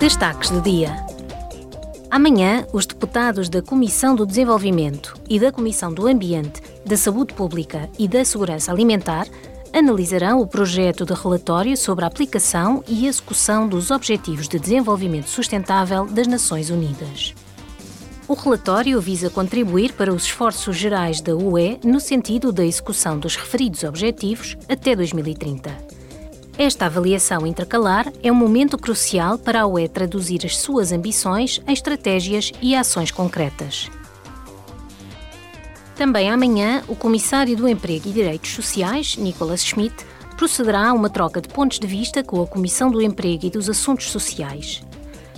Destaques do dia. Amanhã, os deputados da Comissão do Desenvolvimento e da Comissão do Ambiente, da Saúde Pública e da Segurança Alimentar analisarão o projeto de relatório sobre a aplicação e execução dos Objetivos de Desenvolvimento Sustentável das Nações Unidas. O relatório visa contribuir para os esforços gerais da UE no sentido da execução dos referidos objetivos até 2030. Esta avaliação intercalar é um momento crucial para a UE traduzir as suas ambições em estratégias e ações concretas. Também amanhã, o Comissário do Emprego e Direitos Sociais, Nicholas Schmidt, procederá a uma troca de pontos de vista com a Comissão do Emprego e dos Assuntos Sociais.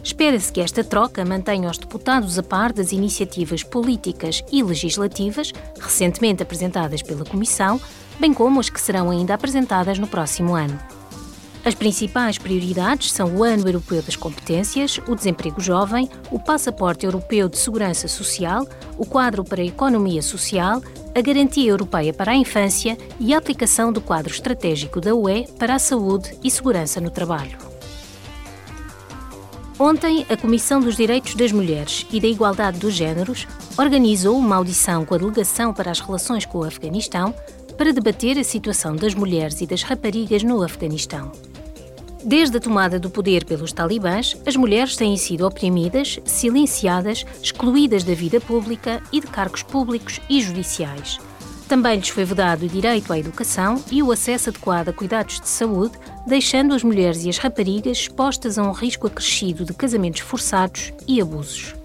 Espera-se que esta troca mantenha os deputados a par das iniciativas políticas e legislativas recentemente apresentadas pela Comissão, bem como as que serão ainda apresentadas no próximo ano. As principais prioridades são o Ano Europeu das Competências, o desemprego jovem, o Passaporte Europeu de Segurança Social, o Quadro para a Economia Social, a Garantia Europeia para a Infância e a aplicação do Quadro Estratégico da UE para a Saúde e Segurança no Trabalho. Ontem, a Comissão dos Direitos das Mulheres e da Igualdade dos Gêneros organizou uma audição com a Delegação para as Relações com o Afeganistão para debater a situação das mulheres e das raparigas no Afeganistão. Desde a tomada do poder pelos talibãs, as mulheres têm sido oprimidas, silenciadas, excluídas da vida pública e de cargos públicos e judiciais. Também lhes foi vedado o direito à educação e o acesso adequado a cuidados de saúde, deixando as mulheres e as raparigas expostas a um risco acrescido de casamentos forçados e abusos.